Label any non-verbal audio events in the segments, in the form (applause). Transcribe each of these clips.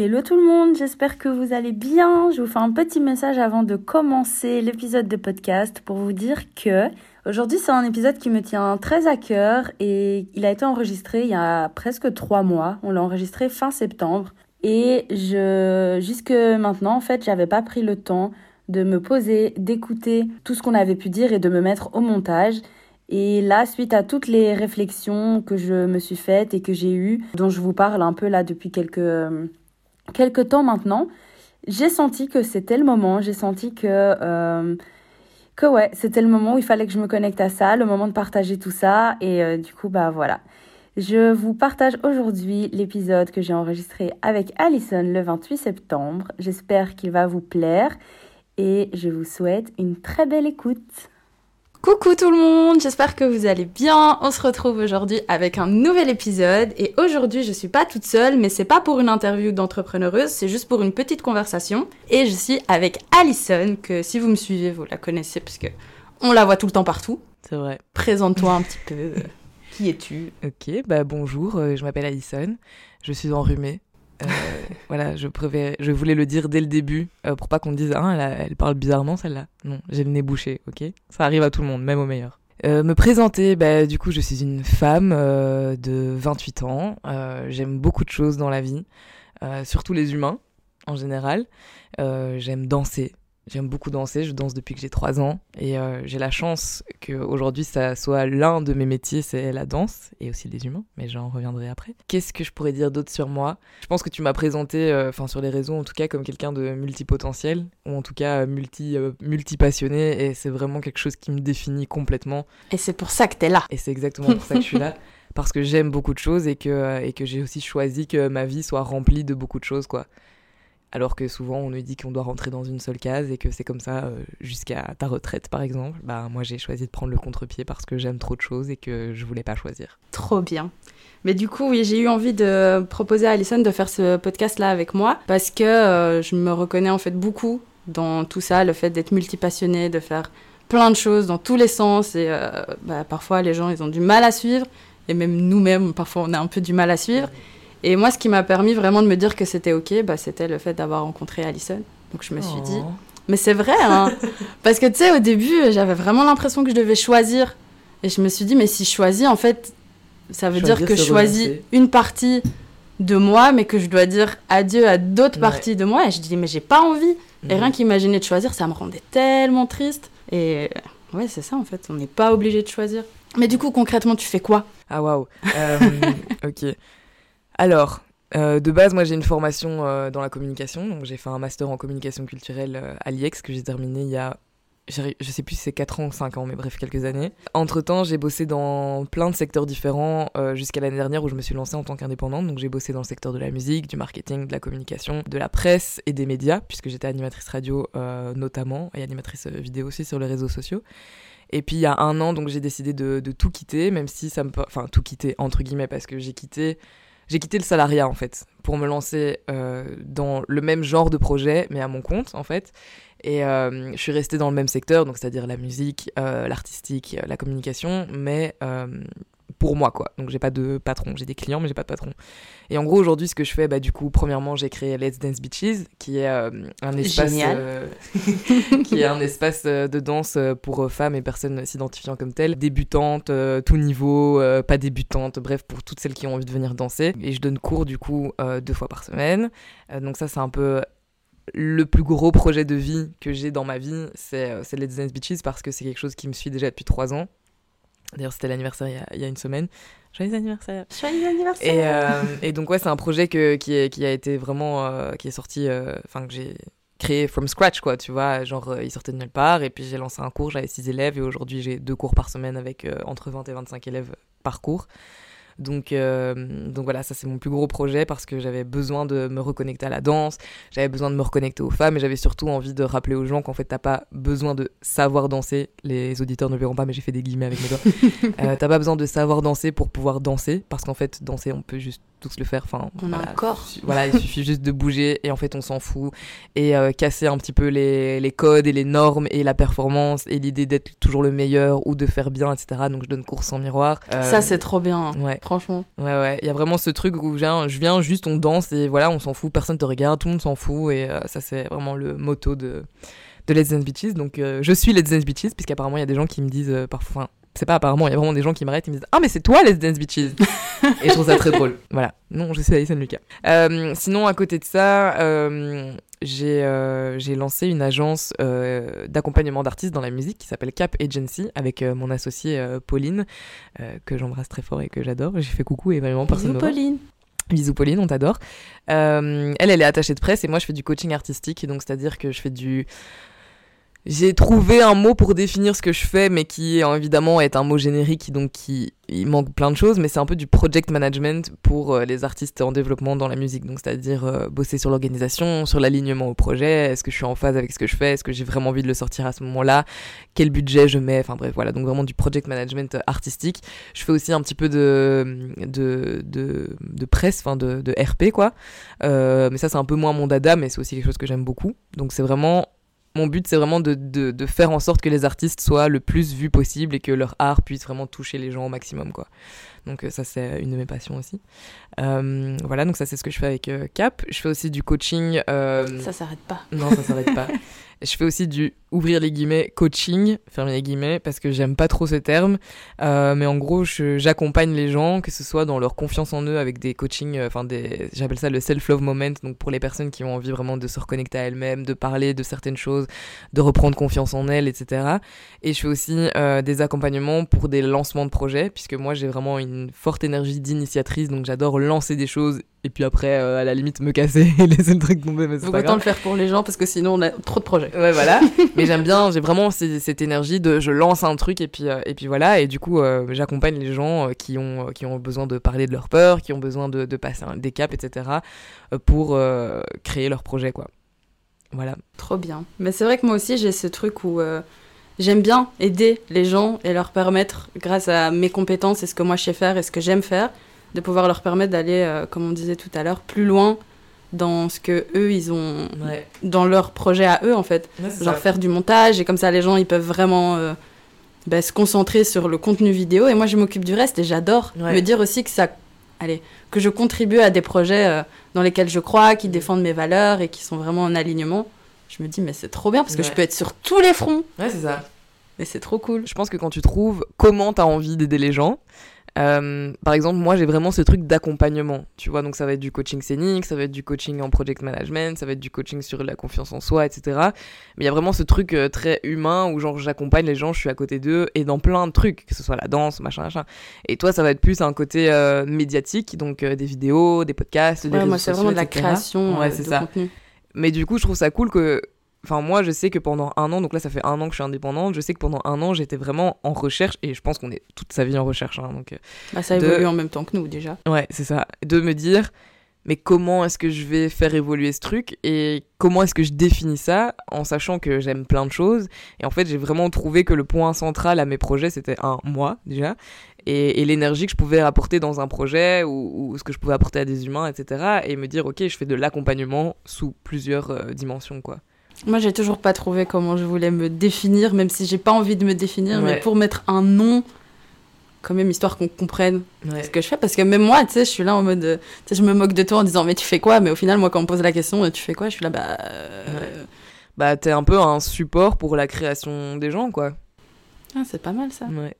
Hello tout le monde, j'espère que vous allez bien. Je vous fais un petit message avant de commencer l'épisode de podcast pour vous dire que aujourd'hui c'est un épisode qui me tient très à cœur et il a été enregistré il y a presque trois mois. On l'a enregistré fin septembre et jusque maintenant en fait j'avais pas pris le temps de me poser, d'écouter tout ce qu'on avait pu dire et de me mettre au montage. Et là, suite à toutes les réflexions que je me suis faites et que j'ai eues, dont je vous parle un peu là depuis quelques quelque temps maintenant, j'ai senti que c'était le moment, j'ai senti que, euh, c'était le moment où il fallait que je me connecte à ça, le moment de partager tout ça, et euh, du coup, bah voilà. Je vous partage aujourd'hui l'épisode que j'ai enregistré avec Alison le 28 septembre. J'espère qu'il va vous plaire et je vous souhaite une très belle écoute. Coucou tout le monde, j'espère que vous allez bien. On se retrouve aujourd'hui avec un nouvel épisode et aujourd'hui je suis pas toute seule mais c'est pas pour une interview d'entrepreneureuse, c'est juste pour une petite conversation et je suis avec Alison que si vous me suivez vous la connaissez parce que on la voit tout le temps partout. C'est vrai. Présente-toi un petit peu. (laughs) Qui es-tu? Ok, bah bonjour, euh, je m'appelle Alison, je suis enrhumée. Euh, voilà, je, je voulais le dire dès le début euh, pour pas qu'on dise ah elle, parle bizarrement celle-là. Non, j'ai le nez bouché, ok? Ça arrive à tout le monde, même au meilleur. Euh, me présenter, bah, du coup je suis une femme de 28 ans. J'aime beaucoup de choses dans la vie, surtout les humains en général. J'aime danser, J'aime beaucoup danser, je danse depuis que j'ai 3 ans et euh, j'ai la chance qu'aujourd'hui ça soit l'un de mes métiers, c'est la danse et aussi les humains, mais j'en reviendrai après. Qu'est-ce que je pourrais dire d'autre sur moi? Je pense que tu m'as présenté, euh, enfin sur les réseaux en tout cas, comme quelqu'un de multipotentiel ou en tout cas multi, euh, multipassionné et c'est vraiment quelque chose qui me définit complètement. Et c'est pour ça que t'es là. Et c'est exactement pour ça que je suis là. (laughs) Parce que j'aime beaucoup de choses et que, et que j'ai aussi choisi que ma vie soit remplie de beaucoup de choses, quoi alors que souvent on nous dit qu'on doit rentrer dans une seule case et que c'est comme ça euh, jusqu'à ta retraite par exemple. Bah moi j'ai choisi de prendre le contre-pied parce que j'aime trop de choses et que je voulais pas choisir. Trop bien. Mais du coup, oui, j'ai eu envie de proposer à Alison de faire ce podcast-là avec moi parce que euh, je me reconnais en fait beaucoup dans tout ça, le fait d'être multipassionné, de faire plein de choses dans tous les sens et euh, bah, parfois les gens ils ont du mal à suivre et même nous-mêmes parfois on a un peu du mal à suivre. Et moi, ce qui m'a permis vraiment de me dire que c'était OK, bah, c'était le fait d'avoir rencontré Alison. Donc je me suis dit, oh. mais c'est vrai, hein (laughs) Parce que tu sais, au début, j'avais vraiment l'impression que je devais choisir. Et je me suis dit, mais si je choisis, en fait, ça veut dire que je choisis une partie de moi, mais que je dois dire adieu à d'autres parties de moi. Et je dis, mais j'ai pas envie. Et mhm. rien qu'imaginer de choisir, ça me rendait tellement triste. Et ouais, c'est ça en fait, on n'est pas obligé de choisir. Mais du coup, concrètement, tu fais quoi? Ah waouh euh, (laughs) Ok. Alors, euh, de base, moi j'ai une formation euh, dans la communication, donc j'ai fait un master en communication culturelle euh, à l'IEX que j'ai terminé il y a, je sais plus si c'est 4 ans ou 5 ans, mais bref, quelques années. Entre temps, j'ai bossé dans plein de secteurs différents jusqu'à l'année dernière où je me suis lancée en tant qu'indépendante. Donc j'ai bossé dans le secteur de la musique, du marketing, de la communication, de la presse et des médias, puisque j'étais animatrice radio notamment et animatrice vidéo aussi sur les réseaux sociaux. Et puis il y a un an, donc j'ai décidé de, de, tout quitter, même si ça me. Enfin, tout quitter, entre guillemets, parce que j'ai quitté j'ai quitté le salariat en fait pour me lancer euh, dans le même genre de projet mais à mon compte en fait. Et euh, je suis restée dans le même secteur donc c'est-à-dire la musique euh, l'artistique la communication mais pour moi quoi. Donc j'ai pas de patron, j'ai des clients mais j'ai pas de patron. Et en gros aujourd'hui ce que je fais bah du coup premièrement j'ai créé Let's Dance Beaches qui est euh, un espace euh, (laughs) qui est un espace euh, de danse pour femmes et personnes s'identifiant comme telles, débutantes, tout niveau, pas débutantes, bref pour toutes celles qui ont envie de venir danser et je donne cours du coup deux fois par semaine. donc ça c'est un peu le plus gros projet de vie que j'ai dans ma vie, c'est Let's Dance Beaches parce que c'est quelque chose qui me suit déjà depuis trois ans. D'ailleurs, c'était l'anniversaire il, y a une semaine. Joyeux anniversaire Joyeux anniversaire Et, euh, et donc, ouais, c'est un projet que, qui, est, qui a été vraiment... Euh, qui est sorti... Euh, enfin, que j'ai créé from scratch, quoi, tu vois. Genre, il sortait de nulle part. Et puis, j'ai lancé un cours, j'avais six élèves. Et aujourd'hui, j'ai deux cours par semaine avec entre 20 et 25 élèves par cours. Donc, euh, donc voilà, ça c'est mon plus gros projet parce que j'avais besoin de me reconnecter à la danse, j'avais besoin de me reconnecter aux femmes et j'avais surtout envie de rappeler aux gens qu'en fait t'as pas besoin de savoir danser. Les auditeurs ne verront pas, mais j'ai fait des guillemets avec mes doigts. (laughs) euh, t'as pas besoin de savoir danser pour pouvoir danser parce qu'en fait danser on peut juste tous le faire. Enfin, on voilà, a un corps. Voilà, il suffit juste de bouger et en fait on s'en fout et euh, casser un petit peu les, les, codes et les normes et la performance et l'idée d'être toujours le meilleur ou de faire bien, etc. Donc je donne cours sans miroir. Euh, ça c'est trop bien, ouais. franchement. Ouais ouais, il y a vraiment ce truc où je viens, je viens juste on danse et voilà on s'en fout, personne te regarde, tout le monde s'en fout et euh, ça c'est vraiment le motto de de Let's Dance Beaches. Donc je suis Let's Dance Beaches puisqu'apparemment il y a des gens qui me disent parfois c'est pas apparemment, il y a vraiment des gens qui m'arrêtent et me disent Ah, mais c'est toi, Les Dance Beaches (laughs) Et je trouve ça très drôle. Voilà. Non, je suis Alison Lucas. Euh, sinon, à côté de ça, euh, euh, j'ai lancé une agence d'accompagnement d'artistes dans la musique qui s'appelle Cap Agency avec mon associée Pauline, que j'embrasse très fort et que j'adore. J'ai fait coucou et vraiment personne Bisous, Pauline. Bisous Pauline, on t'adore. elle, elle est attachée de presse et moi je fais du coaching artistique, donc c'est-à-dire que je fais du j'ai trouvé un mot pour définir ce que je fais, mais qui évidemment est un mot générique, donc qui il manque plein de choses, mais c'est un peu du project management pour euh, les artistes en développement dans la musique. Donc c'est-à-dire euh, bosser sur l'organisation, sur l'alignement au projet, est-ce que je suis en phase avec ce que je fais, est-ce que j'ai vraiment envie de le sortir à ce moment-là, quel budget je mets, enfin bref voilà, donc vraiment du project management artistique. Je fais aussi un petit peu de, de, de, presse, enfin de, de RP quoi, euh, mais ça c'est un peu moins mon dada, mais c'est aussi quelque chose que j'aime beaucoup. Donc c'est vraiment mon but, c'est vraiment de, faire en sorte que les artistes soient le plus vus possible et que leur art puisse vraiment toucher les gens au maximum. Donc euh, ça, c'est une de mes passions aussi. Euh, voilà, donc ça, c'est ce que je fais avec euh, Cap. Je fais aussi du coaching. Ça s'arrête pas. Non, ça s'arrête pas. (laughs) Je fais aussi du ouvrir les guillemets coaching, fermer les guillemets, parce que j'aime pas trop ce terme. Euh, mais en gros, j'accompagne les gens, que ce soit dans leur confiance en eux avec des coachings, euh, enfin des, j'appelle ça le self-love moment, donc pour les personnes qui ont envie vraiment de se reconnecter à elles-mêmes, de parler de certaines choses, de reprendre confiance en elles, etc. Et je fais aussi euh, des accompagnements pour des lancements de projets, puisque moi j'ai vraiment une forte énergie d'initiatrice, donc j'adore lancer des choses et puis après euh, à la limite me casser (laughs) et laisser le truc tomber mais c'est pas autant le faire pour les gens parce que sinon on a trop de projets. Ouais voilà. (laughs) Mais j'aime bien j'ai vraiment cette énergie de je lance un truc et puis euh, et puis voilà. Et du coup euh, j'accompagne les gens qui ont qui ont besoin de parler de leur peur qui ont besoin de, de passer des caps etc pour créer leur projet quoi. Voilà. Trop bien. Mais c'est vrai que moi aussi j'ai ce truc où j'aime bien aider les gens et leur permettre grâce à mes compétences et ce que moi je sais faire et ce que j'aime faire de pouvoir leur permettre d'aller, euh, comme on disait tout à l'heure, plus loin dans ce que eux ils ont dans leur projet à eux en fait. Genre faire du montage et comme ça les gens ils peuvent vraiment euh, bah, se concentrer sur le contenu vidéo. Et moi je m'occupe du reste et j'adore me dire aussi que ça allez que je contribue à des projets euh, dans lesquels je crois qui défendent mes valeurs et qui sont vraiment en alignement je me dis mais c'est trop bien parce que je peux être sur tous les fronts ouais c'est ça et c'est trop cool je pense que quand tu trouves comment tu as envie d'aider les gens euh, par exemple, moi j'ai vraiment ce truc d'accompagnement, tu vois, donc ça va être du coaching scénique, ça va être du coaching en project management, ça va être du coaching sur la confiance en soi, etc. Mais il y a vraiment ce truc euh, très humain où genre j'accompagne les gens, je suis à côté d'eux et dans plein de trucs, que ce soit la danse, machin, machin. Et toi, ça va être plus un côté euh, médiatique, donc des vidéos, des podcasts, des ouais, moi c'est vraiment de la création ouais, c'est ça. contenu. Mais du coup, je trouve ça cool que Enfin, moi, je sais que pendant un an, donc là, ça fait un an que je suis indépendante, je sais que pendant un an, j'étais vraiment en recherche, et je pense qu'on est toute sa vie en recherche. Hein, donc, euh, bah, ça évolue en même temps que nous, déjà. Ouais, c'est ça. De me dire, mais comment est-ce que je vais faire évoluer ce truc, et comment est-ce que je définis ça, en sachant que j'aime plein de choses. Et en fait, j'ai vraiment trouvé que le point central à mes projets, c'était un moi, déjà, et, l'énergie que je pouvais apporter dans un projet, ou, ce que je pouvais apporter à des humains, etc. Et me dire, ok, je fais de l'accompagnement sous plusieurs euh, dimensions, quoi. Moi, j'ai toujours pas trouvé comment je voulais me définir, même si j'ai pas envie de me définir, mais pour mettre un nom, quand même, histoire qu'on comprenne ce que je fais. Parce que même moi, tu sais, je suis là en mode. Tu sais, je me moque de toi en disant, mais tu fais quoi? Mais au final, moi, quand on me pose la question, tu fais quoi? Je suis là, bah. Euh... Bah, t'es un peu un support pour la création des gens, quoi. Ah, c'est pas mal ça. Ouais.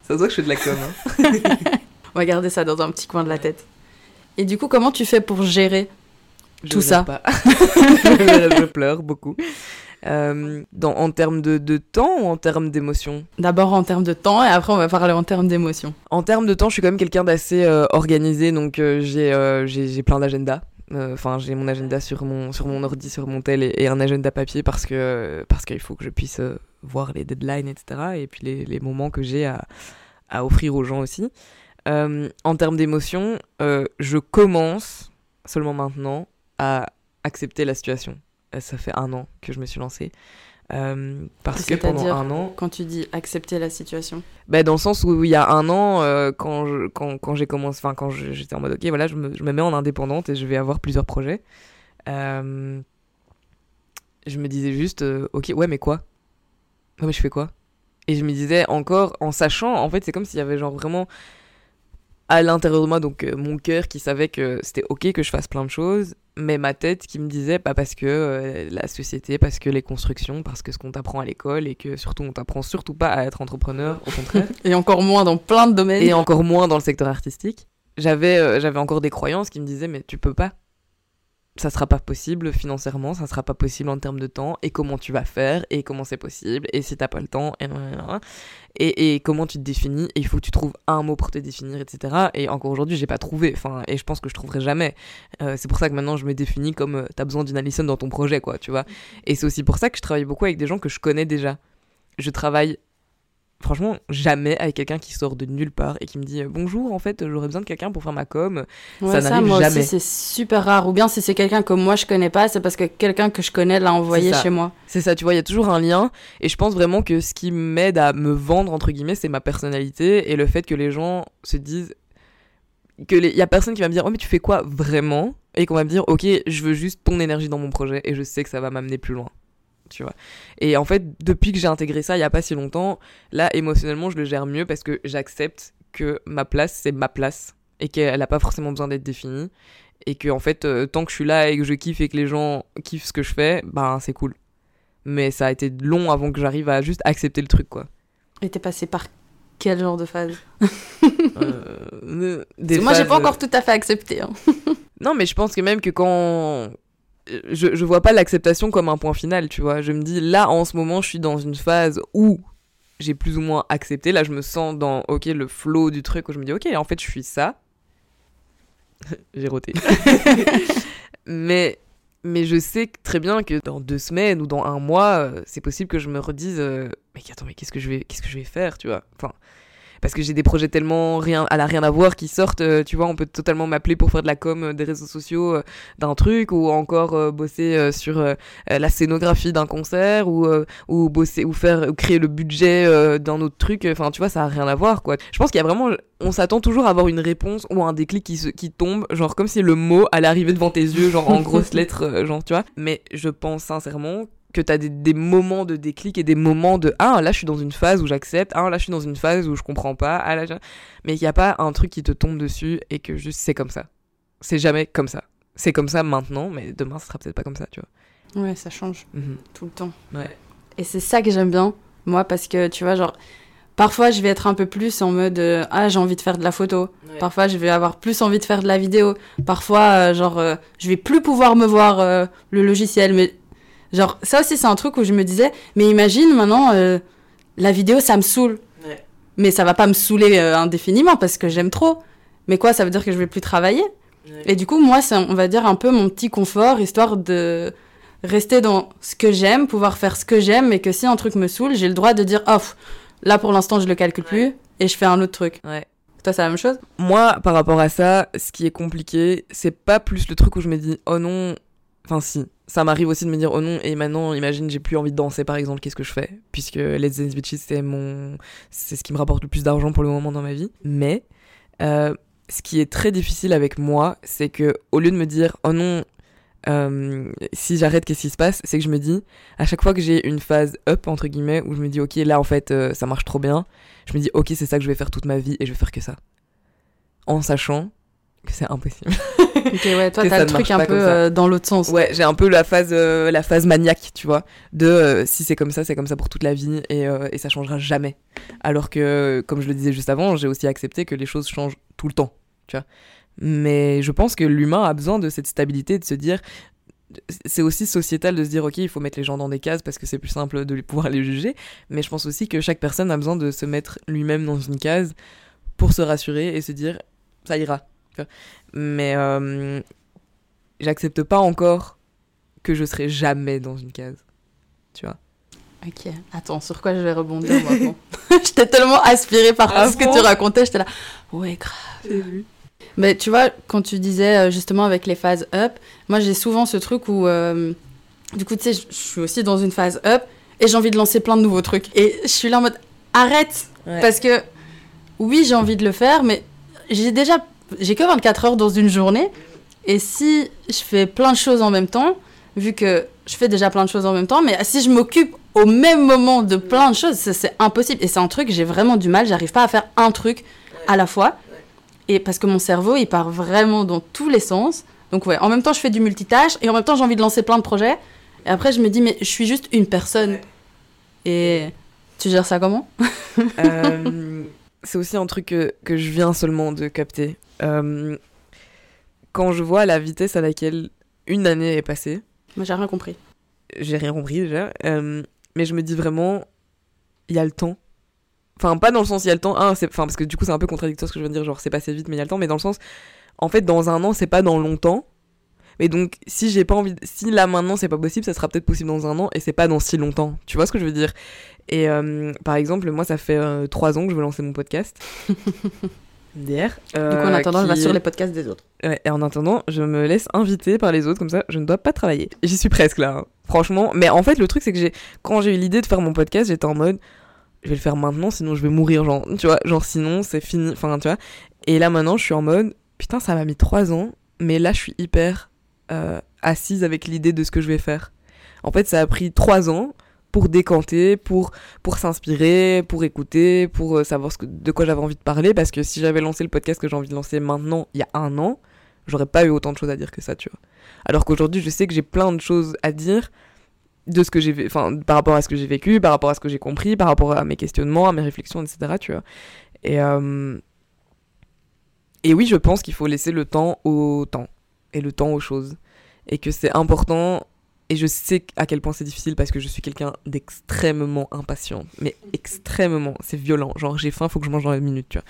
ça se voit que je fais de la com. Hein. (laughs) on va garder ça dans un petit coin de la tête. Et du coup, comment tu fais pour gérer tout ça? (laughs) je pleure beaucoup. Euh, dans, en termes de, de, temps ou en termes d'émotion D'abord en termes de temps et après on va parler en termes d'émotion. En termes de temps, je suis quand même quelqu'un d'assez euh, organisé, donc euh, j'ai plein d'agendas. Enfin, j'ai mon agenda sur mon, sur mon ordi, sur mon tel et, un agenda papier parce que parce qu'il faut que je puisse voir les deadlines, etc. Et puis les, les moments que j'ai à, à, offrir aux gens aussi. en termes d'émotion, je commence seulement maintenant à accepter la situation. Euh, ça fait un an que je me suis lancée. Euh, parce que pendant un an, Quand tu dis accepter la situation? bah, dans le sens où il y a un an, euh, quand je- quand, quand j'ai commencé, enfin quand j'étais en mode ok, voilà, je me, je me mets en indépendante et je vais avoir plusieurs projets. euh, je me disais juste, ok, ouais, mais quoi? Ouais, mais je fais quoi? Et je me disais encore, en sachant, en fait, c'est comme s'il y avait genre vraiment à l'intérieur de moi, donc mon cœur qui savait que c'était ok que je fasse plein de choses, mais ma tête qui me disait pas parce que euh, la société, parce que les constructions, parce que ce qu'on t'apprend à l'école et que surtout on t'apprend surtout pas à être entrepreneur, au contraire (laughs) Et encore moins dans plein de domaines. et encore moins dans le secteur artistique. J'avais euh, j'avais encore des croyances qui me disaient mais tu peux pas. Ça sera pas possible financièrement, ça sera pas possible en termes de temps et comment tu vas faire et comment c'est possible et si t'as pas le temps et et, et comment tu te définis et il faut que tu trouves un mot pour te définir etc et encore aujourd'hui j'ai pas trouvé enfin et je pense que je trouverai jamais. Euh, c'est pour ça que maintenant je me définis comme euh, t'as besoin d'une Alison dans ton projet quoi tu vois. Et c'est aussi pour ça que je travaille beaucoup avec des gens que je connais déjà. Je travaille franchement jamais avec quelqu'un qui sort de nulle part et qui me dit euh, bonjour en fait j'aurais besoin de quelqu'un pour faire ma com Ouais, ça n'arrive moi jamais. c'est super rare. Ou bien si c'est quelqu'un que moi je connais pas, c'est parce que quelqu'un que je connais l'a envoyé ça. chez moi. c'est ça tu vois il y a toujours un lien et je pense vraiment que ce qui m'aide à me vendre entre guillemets c'est ma personnalité et le fait que les gens se disent que les... y a personne qui va me dire oh mais tu fais quoi vraiment? Et qu'on va me dire ok je veux juste ton énergie dans mon projet et je sais que ça va m'amener plus loin tu vois et en fait depuis que j'ai intégré ça il y a pas si longtemps là émotionnellement je le gère mieux parce que j'accepte que ma place c'est ma place et qu'elle a pas forcément besoin d'être définie et que en fait euh, tant que je suis là et que je kiffe et que les gens kiffent ce que je fais ben c'est cool mais ça a été long avant que j'arrive à juste accepter le truc quoi Et t'es passé par quel genre de phase? (laughs) Euh, des Moi j'ai pas phases- encore tout à fait accepté. hein. (laughs) Non, mais je pense que même que quand. Je, je vois pas l'acceptation comme un point final, tu vois. Je me dis, là, en ce moment, je suis dans une phase où j'ai plus ou moins accepté. Là, je me sens dans, ok, le flow du truc où je me dis, ok, en fait, je suis ça. (laughs) j'ai roté. (laughs) mais, mais je sais très bien que dans deux semaines ou dans un mois, euh, c'est possible que je me redise, euh, mais attends, mais qu'est-ce que je vais, qu'est-ce que je vais faire, tu vois. Enfin, parce que j'ai des projets tellement rien, à la rien à voir qui sortent, euh, tu vois, on peut totalement m'appeler pour faire de la com euh, des réseaux sociaux euh, d'un truc ou encore bosser sur la scénographie d'un concert ou ou bosser ou faire ou créer le budget d'un autre truc, enfin tu vois, ça a rien à voir quoi. Je pense qu'il y a vraiment on s'attend toujours à avoir une réponse ou un déclic qui se, qui tombe, genre comme si le mot allait arriver devant tes yeux, genre en (laughs) grosses lettres, genre tu vois. Mais je pense sincèrement que t'as des, des moments de déclic et des moments de ah là je suis dans une phase où j'accepte, ah là je suis dans une phase où je comprends pas, ah là je- mais il y a pas un truc qui te tombe dessus et que juste c'est comme ça. C'est jamais comme ça. C'est comme ça maintenant, mais demain ça sera peut-être pas comme ça, tu vois. Ouais, ça change Mhm. tout le temps. Ouais. Et c'est ça que j'aime bien, moi, parce que tu vois, genre, parfois je vais être un peu plus en mode euh, ah, j'ai envie de faire de la photo. Parfois je vais avoir plus envie de faire de la vidéo. Parfois, euh, genre, euh, je vais plus pouvoir me voir euh, le logiciel. Mais genre, ça aussi, c'est un truc où je me disais, mais imagine maintenant, euh, la vidéo, ça me saoule. Ouais. Mais ça va pas me saouler euh, indéfiniment parce que j'aime trop. Mais quoi, ça veut dire que je vais plus travailler? Et du coup, moi, c'est, on va dire, un peu mon petit confort, histoire de rester dans ce que j'aime, pouvoir faire ce que j'aime, mais que si un truc me saoule, j'ai le droit de dire, oh, là, pour l'instant, je le calcule plus, et je fais un autre truc. Ouais. Toi, c'est la même chose? Moi, par rapport à ça, ce qui est compliqué, c'est pas plus le truc où je me dis, oh non, enfin si, ça m'arrive aussi de me dire, oh non, et maintenant, imagine, j'ai plus envie de danser, par exemple, qu'est-ce que je fais? Puisque Let's Dance Bitches, c'est mon, c'est ce qui me rapporte le plus d'argent pour le moment dans ma vie. Mais, euh, ce qui est très difficile avec moi, c'est que, au lieu de me dire, oh non, euh, si j'arrête, qu'est-ce qui se passe? C'est que je me dis, à chaque fois que j'ai une phase up, entre guillemets, où je me dis, ok, là, en fait, euh, ça marche trop bien, je me dis, ok, c'est ça que je vais faire toute ma vie et je vais faire que ça. En sachant que c'est impossible. (laughs) (laughs) Ok, ouais, toi, t'as le truc un peu euh, dans l'autre sens. Ouais, j'ai un peu la phase, euh, la phase maniaque, tu vois, de euh, si c'est comme ça, c'est comme ça pour toute la vie et, et ça changera jamais. Alors que, comme je le disais juste avant, j'ai aussi accepté que les choses changent tout le temps, tu vois. Mais je pense que l'humain a besoin de cette stabilité, de se dire. C'est aussi sociétal de se dire, ok, il faut mettre les gens dans des cases parce que c'est plus simple de (laughs) pouvoir les juger. Mais je pense aussi que chaque personne a besoin de se mettre lui-même dans une case pour se rassurer et se dire, ça ira. Mais euh, j'accepte pas encore que je serai jamais dans une case. Tu vois Ok, attends, sur quoi je vais rebondir maintenant (laughs) J'étais tellement aspirée par Ah ce que tu racontais, j'étais là, ouais, grave. Mais tu vois, quand tu disais euh, justement avec les phases up, moi j'ai souvent ce truc où, euh, du coup, tu sais, je je suis aussi dans une phase up, et j'ai envie de lancer plein de nouveaux trucs. Et je suis là en mode arrête Ouais. parce que oui, j'ai envie de le faire, mais j'ai déjà j'ai que 24 heures dans une journée et si je fais plein de choses en même temps, vu que je fais déjà plein de choses en même temps, mais si je m'occupe au même moment de plein de choses, c'est impossible. Et c'est un truc, j'ai vraiment du mal, j'arrive pas à faire un truc à la fois. Et parce que mon cerveau, il part vraiment dans tous les sens. Donc ouais, en même temps, je fais du multitâche et en même temps, j'ai envie de lancer plein de projets. Et après, je me dis, mais je suis juste une personne. Et tu gères ça comment? Euh, c'est aussi un truc que, que je viens seulement de capter. Euh, quand je vois la vitesse à laquelle une année est passée, Moi, j'ai rien compris. j'ai rien compris déjà, euh, mais je me dis vraiment, il y a le temps. Enfin, pas dans le sens il y a le temps, c'est- enfin, parce que du coup c'est un peu contradictoire ce que je veux dire, genre c'est passé vite mais il y a le temps, mais dans le sens, en fait dans un an c'est pas dans longtemps. Mais donc si j'ai pas envie, de- si là maintenant c'est pas possible, ça sera peut-être possible dans un an et c'est pas dans si longtemps. Tu vois ce que je veux dire? Et euh, par exemple, moi ça fait euh, trois ans que je veux lancer mon podcast. (laughs) MDR. Du coup, en attendant, je va sur les podcasts des autres. Ouais, et en attendant, je me laisse inviter par les autres, comme ça, je ne dois pas travailler. J'y suis presque là, hein, franchement. Mais en fait, le truc, c'est que j'ai, quand j'ai eu l'idée de faire mon podcast, j'étais en mode, je vais le faire maintenant, sinon je vais mourir, genre, tu vois, genre sinon c'est fini, enfin, tu vois. Et là maintenant, je suis en mode, putain, ça m'a mis trois ans, mais là, je suis hyper euh, assise avec l'idée de ce que je vais faire. En fait, ça a pris trois ans pour décanter, pour, pour s'inspirer, pour écouter, pour euh, savoir de quoi j'avais envie de parler, parce que si j'avais lancé le podcast que j'ai envie de lancer maintenant, il y a un an, j'aurais pas eu autant de choses à dire que ça, tu vois. Alors qu'aujourd'hui, je sais que j'ai plein de choses à dire de ce que j'ai, enfin, par rapport à ce que j'ai vécu, par rapport à ce que j'ai compris, par rapport à mes questionnements, à mes réflexions, etc., tu vois. Et, euh, et oui, je pense qu'il faut laisser le temps au temps et le temps aux choses. Et que c'est important. Et je sais à quel point c'est difficile parce que je suis quelqu'un d'extrêmement impatient. Mais extrêmement. C'est violent. Genre, j'ai faim, faut que je mange dans la minute, tu vois.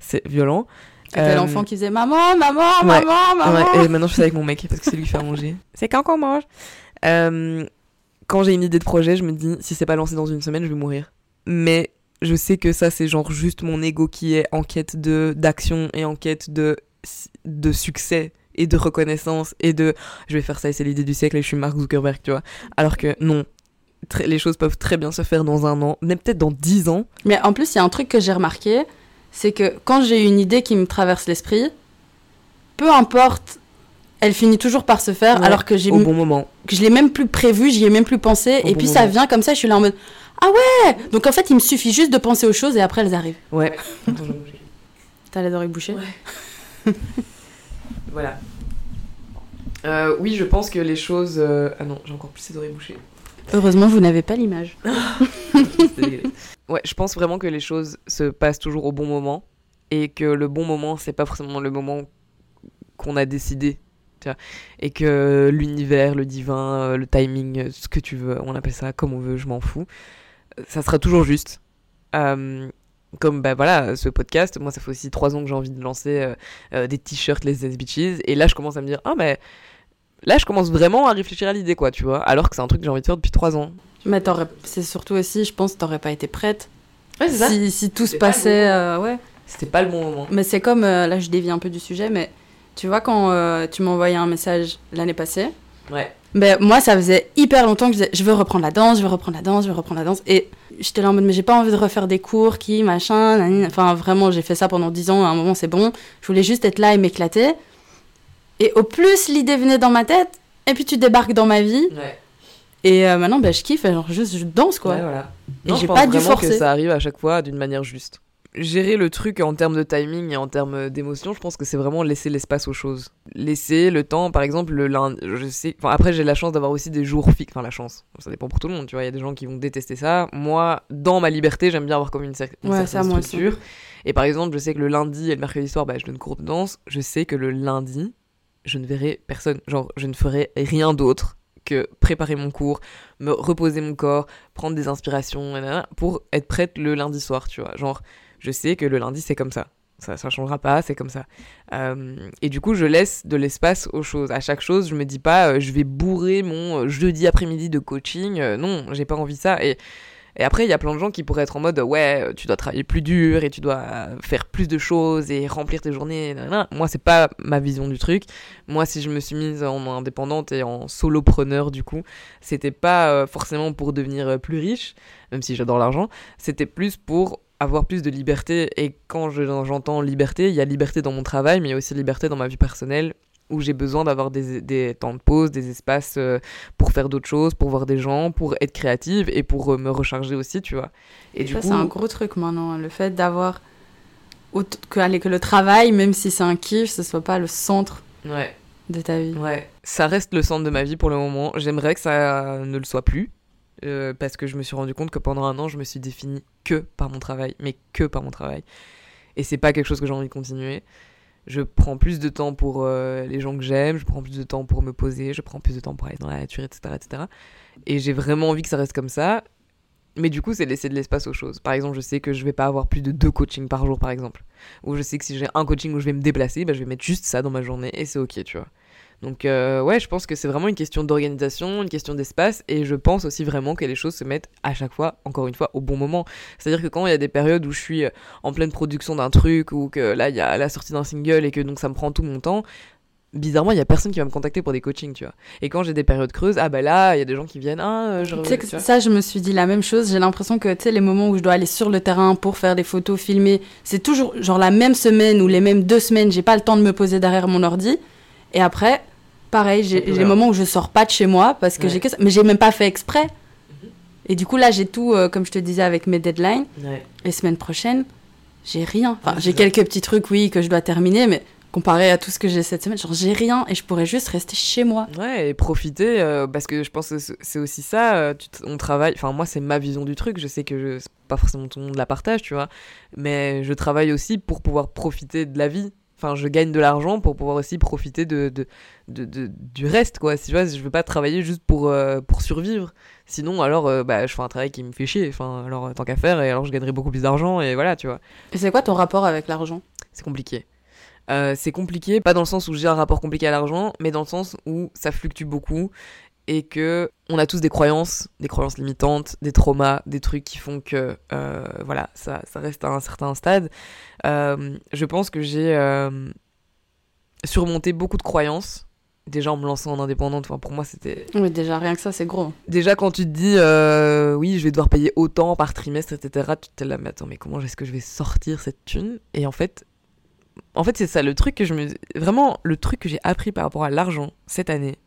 C'est violent. C'était Euh, l'enfant qui disait maman, maman, ouais, maman, maman. Ouais, et maintenant je ça avec mon mec parce que c'est lui qui fait manger. (laughs) C'est quand qu'on mange Euh, Quand j'ai une idée de projet, je me dis si c'est pas lancé dans une semaine, je vais mourir. Mais je sais que ça c'est genre juste mon ego qui est en quête de d'action et en quête de de succès et de reconnaissance et de je vais faire ça et c'est l'idée du siècle et je suis Mark Zuckerberg, tu vois. Alors que non. Très- les choses peuvent très bien se faire dans un an, même peut-être dans dix ans. Mais en plus, il y a un truc que j'ai remarqué, c'est que quand j'ai une idée qui me traverse l'esprit, peu importe, elle finit toujours par se faire, Ouais, alors que j'ai Au bon moment. que je l'ai même plus prévu, j'y ai même plus pensé, Au et bon puis ça vient comme ça, je suis là en mode ah ouais. Donc en fait, il me suffit juste de penser aux choses et après elles arrivent. Ouais. T'as les oreilles bouchées (laughs) Voilà. Euh, oui, je pense que les choses. euh, Ah non, j'ai encore plus les oreilles bouchées. Heureusement, vous n'avez pas l'image. C'est dégueulasse. (laughs) ouais, je pense vraiment que les choses se passent toujours au bon moment et que le bon moment, c'est pas forcément le moment qu'on a décidé. Tu vois, et que l'univers, le divin, euh, le timing, euh, ce que tu veux, on appelle ça comme on veut, je m'en fous. euh, Ça sera toujours juste. Euh, comme bah voilà ce podcast moi ça fait aussi trois ans que j'ai envie de lancer euh, euh, des t-shirts les S bitches. Et là je commence à me dire ah mais là je commence vraiment à réfléchir à l'idée quoi tu vois. Alors que c'est un truc que j'ai envie de faire depuis trois ans. Mais t'aurais- c'est surtout aussi, je pense, t'aurais pas été prête. ouais Si, si tout se C'est pas passait, euh, ouais. c'était pas le bon moment. Mais c'est comme, euh, là je dévie un peu du sujet, mais tu vois quand euh, tu m'as envoyé un message l'année passée, ouais ben moi ça faisait hyper longtemps que je disais je veux reprendre la danse, je veux reprendre la danse, je veux reprendre la danse. Et j'étais là en mode mais j'ai pas envie de refaire des cours qui, machin, enfin vraiment j'ai fait ça pendant 10 ans, à un moment c'est bon. Je voulais juste être là et m'éclater. Et au plus l'idée venait dans ma tête, et puis tu débarques dans ma vie, ouais et euh, maintenant ben je kiffe, genre juste je danse quoi. Ouais, voilà. Et j'ai pas dû vraiment que forcer. ça arrive à chaque fois d'une manière juste. Gérer le truc en termes de timing et en termes d'émotion, je pense que c'est vraiment laisser l'espace aux choses. Laisser le temps, par exemple, le lundi. Je sais. Enfin, après, j'ai la chance d'avoir aussi des jours fixes. Enfin, la chance. Ça dépend pour tout le monde, tu vois. Il y a des gens qui vont détester ça. Moi, dans ma liberté, j'aime bien avoir comme une, cer- une Ouais, certaine ça, moi structure. Et par exemple, je sais que le lundi et le mercredi soir, bah, je donne cours de danse. Je sais que le lundi, je ne verrai personne. Genre, je ne ferai rien d'autre que préparer mon cours, me reposer mon corps, prendre des inspirations, pour être prête le lundi soir, tu vois. Genre, je sais que le lundi, c'est comme ça. Ça, ça changera pas, c'est comme ça. Euh, et du coup, je laisse de l'espace aux choses. À chaque chose, je me dis pas, euh, je vais bourrer mon euh, jeudi après-midi de coaching. Non, j'ai pas envie ça. Et Et après, il y a plein de gens qui pourraient être en mode ouais, tu dois travailler plus dur et tu dois faire plus de choses et remplir tes journées. Moi, c'est pas ma vision du truc. Moi, si je me suis mise en indépendante et en solopreneur, du coup, c'était pas forcément pour devenir plus riche, même si j'adore l'argent. C'était plus pour avoir plus de liberté. Et quand j'entends liberté, il y a liberté dans mon travail, mais il y a aussi liberté dans ma vie personnelle où j'ai besoin d'avoir des, des, temps de pause, des espaces euh, pour faire d'autres choses, pour voir des gens, pour être créative et pour euh, me recharger aussi, tu vois. Et, du ça, c'est un gros truc maintenant, le fait d'avoir que, que le travail, même si c'est un kiff, ce soit pas le centre ouais. de ta vie. Ouais, ça reste le centre de ma vie pour le moment. J'aimerais que ça ne le soit plus. Euh, parce que je me suis rendu compte que pendant un an, je me suis définie que par mon travail, mais que par mon travail. Et c'est pas quelque chose que j'ai envie de continuer je prends plus de temps pour euh, les gens que j'aime, je prends plus de temps pour me poser, je prends plus de temps pour aller dans la nature, etc. etc. Et j'ai vraiment envie que ça reste comme ça. Mais du coup, c'est laisser de l'espace aux choses. Par exemple, je sais que je vais pas avoir plus de deux coachings par jour, par exemple. Ou je sais que si j'ai un coaching où je vais me déplacer, bah, je vais mettre juste ça dans ma journée et c'est ok, tu vois. Donc euh, ouais, je pense que c'est vraiment une question d'organisation, une question d'espace, et je pense aussi vraiment que les choses se mettent à chaque fois, encore une fois, au bon moment. C'est-à-dire que quand il y a des périodes où je suis euh, en pleine production d'un truc, ou que là il y a la sortie d'un single et que donc ça me prend tout mon temps, bizarrement, il y a personne qui va me contacter pour des coachings, tu vois. Et quand j'ai des périodes creuses, ah bah là, il y a des gens qui viennent, ah, euh, je Tu sais que ça, je me suis dit la même chose. J'ai l'impression que, tu sais, les moments où je dois aller sur le terrain pour faire des photos, filmer, c'est toujours genre la même semaine ou les mêmes deux semaines, j'ai pas le temps de me poser derrière mon ordi. Et après, Pareil, j'ai des moments où je sors pas de chez moi parce que j'ai que ça. Mais j'ai même pas fait exprès. Mhm. Et du coup, là, j'ai tout, euh, comme je te disais, avec mes deadlines. Et semaine prochaine, j'ai rien. Enfin, j'ai quelques petits trucs, oui, que je dois terminer, mais comparé à tout ce que j'ai cette semaine, genre j'ai rien et je pourrais juste rester chez moi. Ouais, et profiter, euh, parce que je pense que c'est aussi ça, euh, on travaille, enfin moi c'est ma vision du truc, je sais que je, pas forcément tout le monde la partage, tu vois, mais je travaille aussi pour pouvoir profiter de la vie, enfin je gagne de l'argent pour pouvoir aussi profiter de, de, de, du reste quoi. Tu vois je veux pas travailler juste pour euh, pour survivre. Sinon alors euh, bah je fais un travail qui me fait chier. Enfin alors tant qu'à faire et alors je gagnerai beaucoup plus d'argent et voilà tu vois. Et c'est quoi ton rapport avec l'argent? C'est compliqué. Euh, c'est compliqué pas dans le sens où j'ai un rapport compliqué à l'argent mais dans le sens où ça fluctue beaucoup et que on a tous des croyances, des croyances limitantes, des traumas, des trucs qui font que euh, voilà, ça, ça, reste à un certain stade. Euh, je pense que j'ai euh, surmonté beaucoup de croyances. Déjà en me lançant en indépendante, enfin, pour moi c'était. Oui, déjà rien que ça c'est gros. Déjà quand tu te dis oui, je vais devoir payer autant par trimestre, etc., tu te là, mais attends, mais comment est-ce que je vais sortir cette thune? Et en fait, en fait c'est ça le truc que je me. Vraiment, le truc que j'ai appris par rapport à l'argent cette année,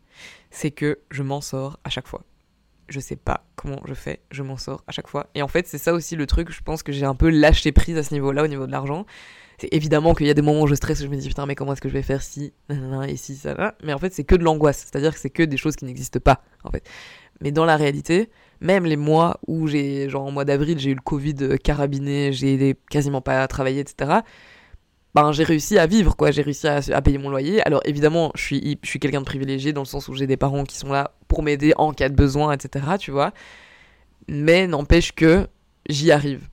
c'est que je m'en sors à chaque fois. Je sais pas comment je fais, je m'en sors à chaque fois. Et en fait, c'est ça aussi le truc, je pense que j'ai un peu lâché prise à ce niveau-là, au niveau de l'argent. C'est évidemment qu'il y a des moments où je stresse, où je me dis putain, mais comment est-ce que je vais faire si, et si, ça. Mais en fait, c'est que de l'angoisse. C'est-à-dire que c'est que des choses qui n'existent pas, en fait. Mais dans la réalité, même les mois où j'ai, genre en mois d'avril, j'ai eu le Covid carabiné, j'ai quasiment pas travaillé, etc ben, j'ai réussi à vivre, quoi. J'ai réussi à, payer mon loyer. Alors évidemment, je suis, je suis quelqu'un de privilégié dans le sens où j'ai des parents qui sont là pour m'aider en cas de besoin, etc. Tu vois. Mais n'empêche que j'y arrive.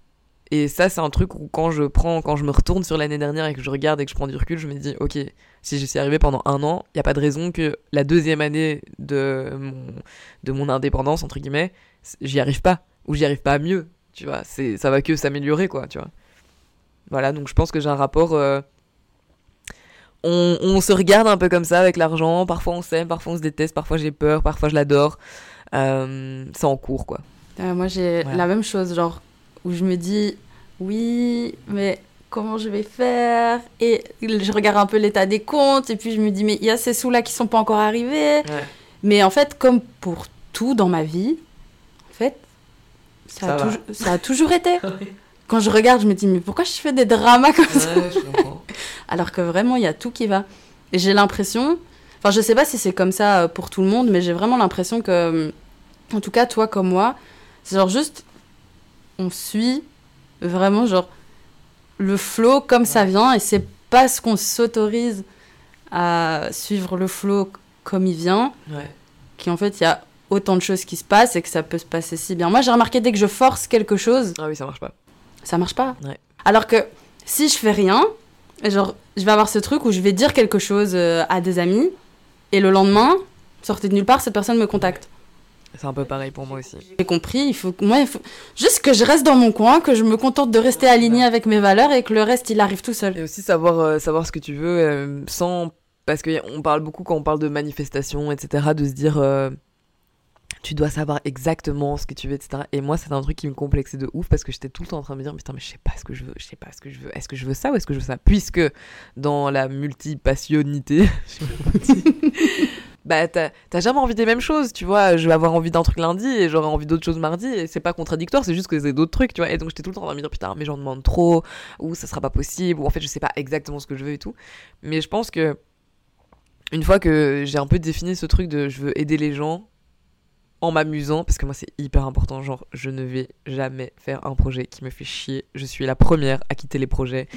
Et ça, c'est un truc où quand je prends, quand je me retourne sur l'année dernière et que je regarde et que je prends du recul, je me dis, ok, si je suis arrivé pendant un an, il n'y a pas de raison que la deuxième année de mon, de mon indépendance, entre guillemets, j'y arrive pas. Ou j'y arrive pas mieux. Tu vois, c'est, ça va que s'améliorer, quoi, tu vois. Voilà, donc je pense que j'ai un rapport. Euh, on, se regarde un peu comme ça avec l'argent. Parfois on s'aime, parfois on se déteste, parfois j'ai peur, parfois je l'adore. Euh, c'est en cours, quoi. Euh, moi j'ai la même chose, genre, où je me dis, oui, mais comment je vais faire? Et je regarde un peu l'état des comptes, et puis je me dis, mais il y a ces sous-là qui sont pas encore arrivés. Mais en fait, comme pour tout dans ma vie, en fait, ça, a, ça a, toujours été. (laughs) quand je regarde, je me dis, mais pourquoi je fais des dramas comme ça (laughs) Alors que vraiment, il y a tout qui va. Et j'ai l'impression, enfin, je sais pas si c'est comme ça euh, pour tout le monde, mais j'ai vraiment l'impression que, euh, en tout cas, toi comme moi, c'est genre juste, on suit vraiment, genre, le flow comme ça vient, et c'est parce qu'on s'autorise à suivre le flow comme il vient, qu'en fait, il y a autant de choses qui se passent et que ça peut se passer si bien. Moi, j'ai remarqué dès que je force quelque chose. Ah oui, ça marche pas ça marche pas. Alors que si je fais rien, genre, je vais avoir ce truc où je vais dire quelque chose euh, à des amis, et le lendemain, sortez de nulle part, cette personne me contacte. C'est un peu pareil pour moi aussi. J'ai compris, il faut, moi, il faut juste que je reste dans mon coin, que je me contente de rester aligné avec mes valeurs et que le reste, il arrive tout seul. Et aussi savoir, euh, savoir ce que tu veux euh, sans. Parce qu'on parle beaucoup quand on parle de manifestation, etc., de se dire. euh, tu dois savoir exactement ce que tu veux, etc. Et moi, c'est un truc qui me complexait de ouf parce que j'étais tout le temps en train de me dire, putain, mais je sais pas ce que je veux, je sais pas ce que je veux. Est-ce que je veux ça ou est-ce que je veux ça? Puisque dans la multipassionnité, (laughs) bah t'as jamais envie des mêmes choses, tu vois. Je vais avoir envie d'un truc lundi et j'aurai envie d'autre chose mardi et c'est pas contradictoire, c'est juste que c'est d'autres trucs, tu vois. Et donc j'étais tout le temps en train de me dire, putain, mais j'en demande trop, ou ça sera pas possible, ou en fait je sais pas exactement ce que je veux et tout. Mais je pense que une fois que j'ai un peu défini ce truc de je veux aider les gens en m'amusant, parce que moi c'est hyper important, genre je ne vais jamais faire un projet qui me fait chier. Je suis la première à quitter les projets.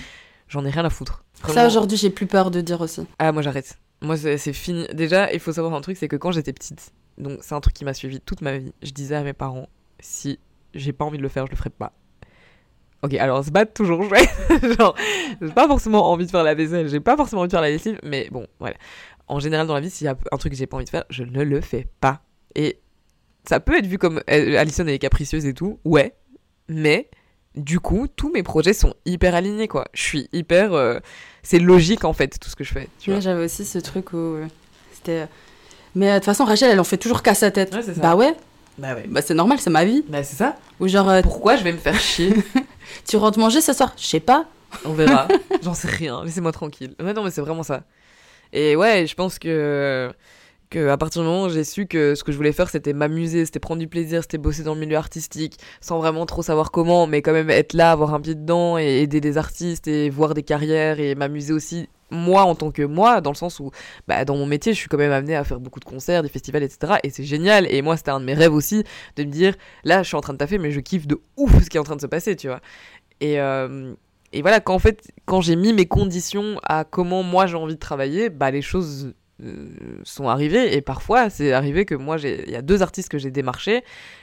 J'en ai rien à foutre. Ça, Vraiment. aujourd'hui, j'ai plus peur de dire aussi. Ah, moi j'arrête. Moi c'est fini. Déjà, il faut savoir un truc, c'est que quand j'étais petite, donc c'est un truc qui m'a suivi toute ma vie, je disais à mes parents, si j'ai pas envie de le faire, je le ferai pas. Ok, alors se battre toujours chouette. (laughs) Genre, j'ai pas forcément envie de faire la vaisselle, j'ai pas forcément envie de faire la lessive, mais bon, voilà. En général, dans la vie, s'il y a un truc que j'ai pas envie de faire, je ne le fais pas. Et ça peut être vu comme euh, Alison elle est capricieuse et tout, ouais, mais du coup, tous mes projets sont hyper alignés, quoi. Je suis hyper. euh, c'est logique en fait, tout ce que je fais. Tu vois. J'avais aussi ce truc où euh, c'était. Mais euh, de toute façon, Rachel, elle en fait toujours qu'à sa tête. Ouais, c'est ça. Bah ouais, Bah ouais. bah c'est normal, c'est ma vie. Bah c'est ça. Ou genre, euh, Pourquoi je vais me faire chier? (laughs) Tu rentres manger ce soir? Je sais pas. On verra. (laughs) J'en sais rien. Laissez-moi tranquille. Ouais, non, mais c'est vraiment ça. Et ouais, je pense que, que à partir du moment où j'ai su que ce que je voulais faire, c'était m'amuser, c'était prendre du plaisir, c'était bosser dans le milieu artistique, sans vraiment trop savoir comment, mais quand même être là, avoir un pied dedans et aider des artistes et voir des carrières et m'amuser aussi moi en tant que moi, dans le sens où bah, dans mon métier, je suis quand même amenée à faire beaucoup de concerts, des festivals, etc. Et c'est génial. Et moi, c'était un de mes rêves aussi de me dire, là, je suis en train de taffer, mais je kiffe de ouf ce qui est en train de se passer, tu vois. Et, euh, et voilà, quand fait, quand j'ai mis mes conditions à comment moi j'ai envie de travailler, bah les choses sont arrivées. Et parfois, c'est arrivé que moi, j'ai- il y a deux artistes que j'ai démarchés,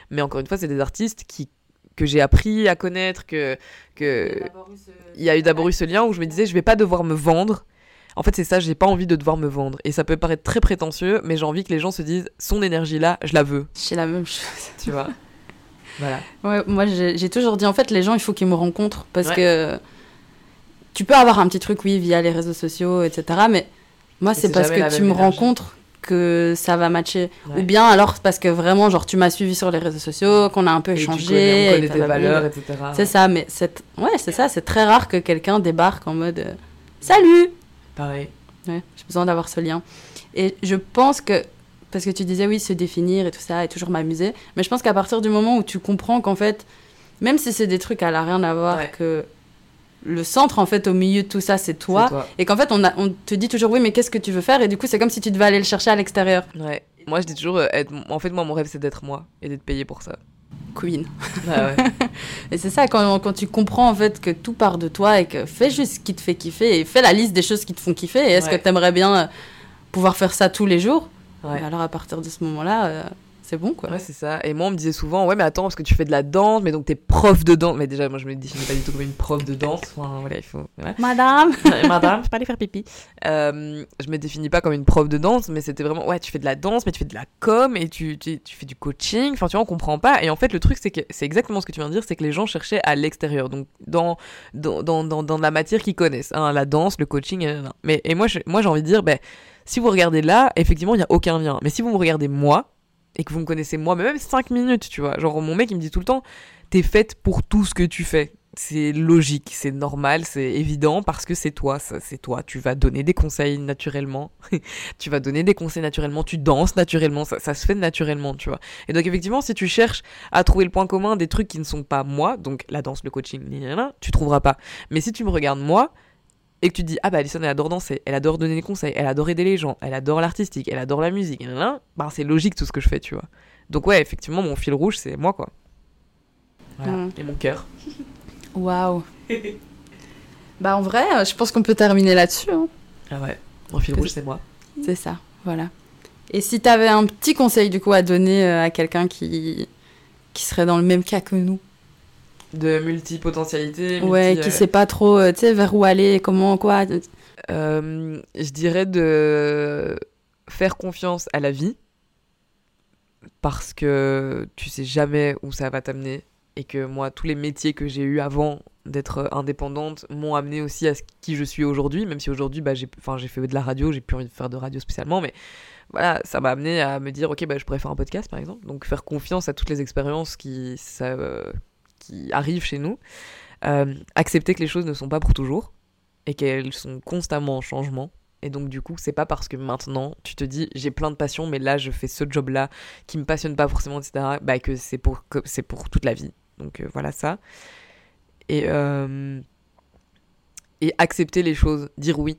mais encore une fois, c'est des artistes qui que j'ai appris à connaître, que que il y a eu d'abord eu ce lien où je me disais, je vais pas devoir me vendre. En fait, c'est ça, j'ai pas envie de devoir me vendre. Et ça peut paraître très prétentieux, mais j'ai envie que les gens se disent, son énergie là, je la veux, C'est la même chose. tu vois? voilà. Ouais, moi, j'ai j'ai toujours dit, en fait, les gens, il faut qu'ils me rencontrent. Parce Ouais. que tu peux avoir un petit truc, oui, via les réseaux sociaux, etc. Mais moi, c'est parce que tu me rencontres que ça va matcher. Ouais. Ou bien alors parce que vraiment, genre, tu m'as suivi sur les réseaux sociaux, qu'on a un peu échangé. on connaît tes valeurs, etc. C'est ça, mais c'est ouais, c'est ça, c'est très rare que quelqu'un débarque en mode euh, Salut Pareil. Ouais, j'ai besoin d'avoir ce lien. Et je pense que, parce que tu disais oui, se définir et tout ça, et toujours m'amuser, mais je pense qu'à partir du moment où tu comprends qu'en fait, même si c'est des trucs à la rien à voir, Ouais. que le centre en fait au milieu de tout ça, c'est toi, et qu'en fait on, a, on te dit toujours oui, mais qu'est-ce que tu veux faire, et du coup c'est comme si tu devais aller le chercher à l'extérieur. Ouais. Moi, je dis toujours, euh, être... en fait, moi, mon rêve, c'est d'être moi et d'être payé pour ça. Queen. Ah ouais. (laughs) Et c'est ça, quand, quand tu comprends en fait que tout part de toi et que fais juste ce qui te fait kiffer et fais la liste des choses qui te font kiffer. Et est-ce Ouais. que tu aimerais bien euh, pouvoir faire ça tous les jours? Ouais. Et Alors à partir de ce moment-là, euh, c'est bon quoi. Ouais, c'est ça. Et moi, on me disait souvent, ouais, mais attends, parce que tu fais de la danse, mais donc t'es prof de danse. Mais déjà, moi, je me définis pas du tout comme une prof de danse. Enfin, voilà, il faut. voilà. Madame Madame, (laughs) faut pas aller faire pipi. Euh, je me définis pas comme une prof de danse, mais c'était vraiment, ouais, tu fais de la danse, mais tu fais de la com et tu, tu, tu fais du coaching. Enfin, tu vois, on comprend pas. Et en fait, le truc, c'est que c'est exactement ce que tu viens de dire, c'est que les gens cherchaient à l'extérieur, donc dans, dans, dans, dans, dans la matière qu'ils connaissent, hein, la danse, le coaching. euh, non. Mais et moi, je- moi, j'ai envie de dire, ben, si vous regardez là, effectivement, il y a aucun lien. Mais si vous me regardez moi et que vous me connaissez moi, mais même 5 minutes, tu vois, genre mon mec, il me dit tout le temps, t'es faite pour tout ce que tu fais. C'est logique, c'est normal, c'est évident parce que c'est toi, c'est toi. Tu vas donner des conseils naturellement. (laughs) tu vas donner des conseils naturellement, tu danses naturellement, ça, ça se fait naturellement, tu vois. Et donc effectivement, si tu cherches à trouver le point commun des trucs qui ne sont pas moi, donc la danse, le coaching, tu trouveras pas. Mais si tu me regardes moi et que tu te dis ah bah Alison elle adore danser, elle adore donner des conseils, elle adore aider les gens, elle adore l'artistique, elle adore la musique, bah c'est logique tout ce que je fais, tu vois. Donc ouais, effectivement, mon fil rouge c'est moi quoi. Voilà. Mm. Et mon cœur. (laughs) Waouh (laughs) Bah en vrai, euh, je pense qu'on peut terminer là-dessus. hein. Ah ouais. Mon fil rouge c'est moi. C'est ça, voilà. Et si t'avais un petit conseil du coup à donner euh, à quelqu'un qui, qui serait dans le même cas que nous? De multipotentialité. Ouais, multi, qui euh, sait pas trop, euh, tu sais, vers où aller, comment, quoi. Euh, je dirais de faire confiance à la vie parce que tu sais jamais où ça va t'amener et que moi, tous les métiers que j'ai eu avant d'être indépendante m'ont amené aussi à ce qui je suis aujourd'hui, même si aujourd'hui, bah, j'ai fait de la radio, j'ai plus envie de faire de radio spécialement, mais voilà, ça m'a amené à me dire, ok, bah, je pourrais faire un podcast, par exemple. Donc, faire confiance à toutes les expériences qui, ça, qui arrivent chez nous. Euh, accepter que les choses ne sont pas pour toujours et qu'elles sont constamment en changement. Et donc, du coup, c'est pas parce que maintenant tu te dis j'ai plein de passions, mais là je fais ce job-là qui me passionne pas forcément, etc., bah, que c'est pour, que c'est pour toute la vie. Donc, euh, voilà ça. Et, euh, et accepter les choses, dire oui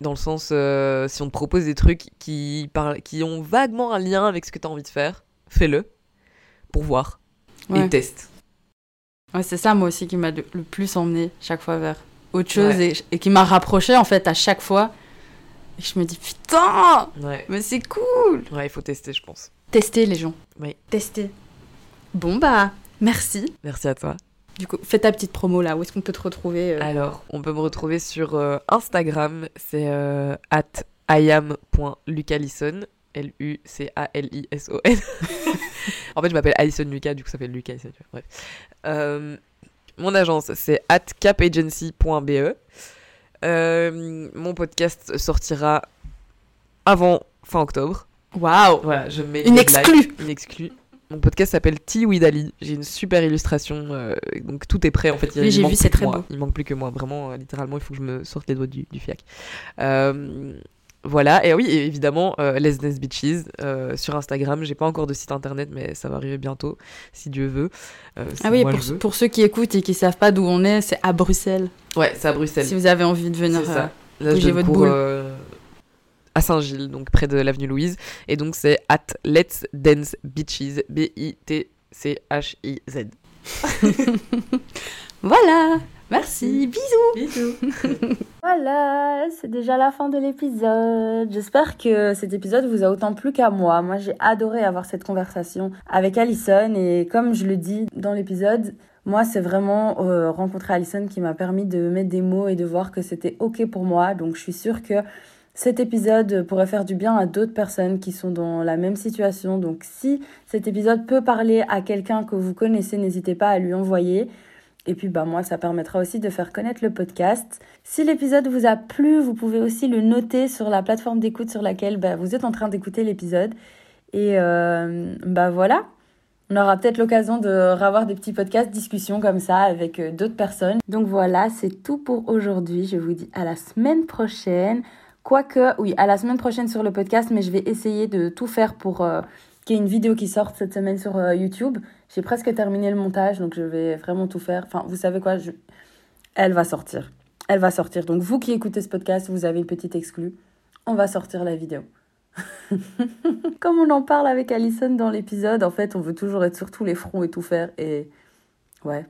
dans le sens, si on te propose des trucs qui, qui ont vaguement un lien avec ce que tu as envie de faire, fais-le pour voir et teste. Ouais, c'est ça, moi aussi, qui m'a le, plus emmené chaque fois vers autre chose et, qui m'a rapproché en fait à chaque fois. Et je me dis putain, mais c'est cool. Ouais, il faut tester, je pense. Tester les gens. Oui. Tester. Bon bah, merci. Merci à toi. Du coup, fais ta petite promo là, où est-ce qu'on peut te retrouver euh Alors, on peut me retrouver sur euh, Instagram, c'est euh, at iam.lucalison, L-U-C-A-L-I-S-O-N. en fait, je m'appelle Alison Lucas, du coup ça fait Lucas. Bref. mon agence, c'est at capagency.be. mon podcast sortira avant fin octobre. Waouh Voilà, je mets une exclue. Une exclue. Mon podcast s'appelle Tea with Ali. J'ai une super illustration, euh, donc tout est prêt en fait. Il, oui, j'ai vu, c'est très beau. Il manque plus que moi, vraiment, euh, littéralement, il faut que je me sorte les doigts du, du fiac. Euh, voilà, et oui, évidemment, Les Dance Beaches sur Instagram. J'ai pas encore de site internet, mais ça va arriver bientôt, si Dieu veut. ah oui, pour, pour, ceux qui écoutent et qui savent pas d'où on est, c'est à Bruxelles. Ouais, c'est à Bruxelles. Si vous avez envie de venir bouger votre boule à Saint-Gilles, donc près de l'avenue Louise. Et donc c'est at Let's Dance Beaches, B-I-T-C-H-I-Z. (laughs) voilà, merci, bisous. Bisous. (laughs) voilà, c'est déjà la fin de l'épisode. J'espère que cet épisode vous a autant plu qu'à moi. Moi, j'ai adoré avoir cette conversation avec Alison et comme je le dis dans l'épisode, moi, c'est vraiment euh, rencontrer Alison qui m'a permis de mettre des mots et de voir que c'était OK pour moi. Donc, je suis sûre que cet épisode pourrait faire du bien à d'autres personnes qui sont dans la même situation. Donc si cet épisode peut parler à quelqu'un que vous connaissez, n'hésitez pas à lui envoyer. Et puis bah moi, ça permettra aussi de faire connaître le podcast. Si l'épisode vous a plu, vous pouvez aussi le noter sur la plateforme d'écoute sur laquelle bah, vous êtes en train d'écouter l'épisode. Et euh, bah voilà, on aura peut-être l'occasion de revoir des petits podcasts, discussions comme ça avec euh, d'autres personnes. Donc voilà, c'est tout pour aujourd'hui. Je vous dis à la semaine prochaine. Quoique, oui, à la semaine prochaine sur le podcast, mais je vais essayer de tout faire pour euh, qu'il y ait une vidéo qui sorte cette semaine sur YouTube. J'ai presque terminé le montage, donc je vais vraiment tout faire. Enfin, vous savez quoi, elle va sortir. Elle va sortir. Donc vous qui écoutez ce podcast, vous avez une petite exclue. On va sortir la vidéo. (laughs) Comme on en parle avec Alison dans l'épisode, en fait, on veut toujours être sur tous les fronts et tout faire. Et ouais,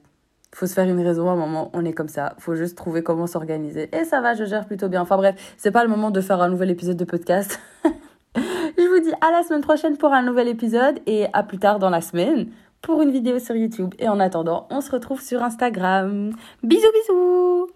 faut se faire une raison à un moment, on est comme ça. Faut juste trouver comment s'organiser. Et ça va, je gère plutôt bien. Enfin bref, c'est pas le moment de faire un nouvel épisode de podcast. (laughs) je vous dis à la semaine prochaine pour un nouvel épisode et à plus tard dans la semaine pour une vidéo sur YouTube. Et en attendant, on se retrouve sur Instagram. Bisous bisous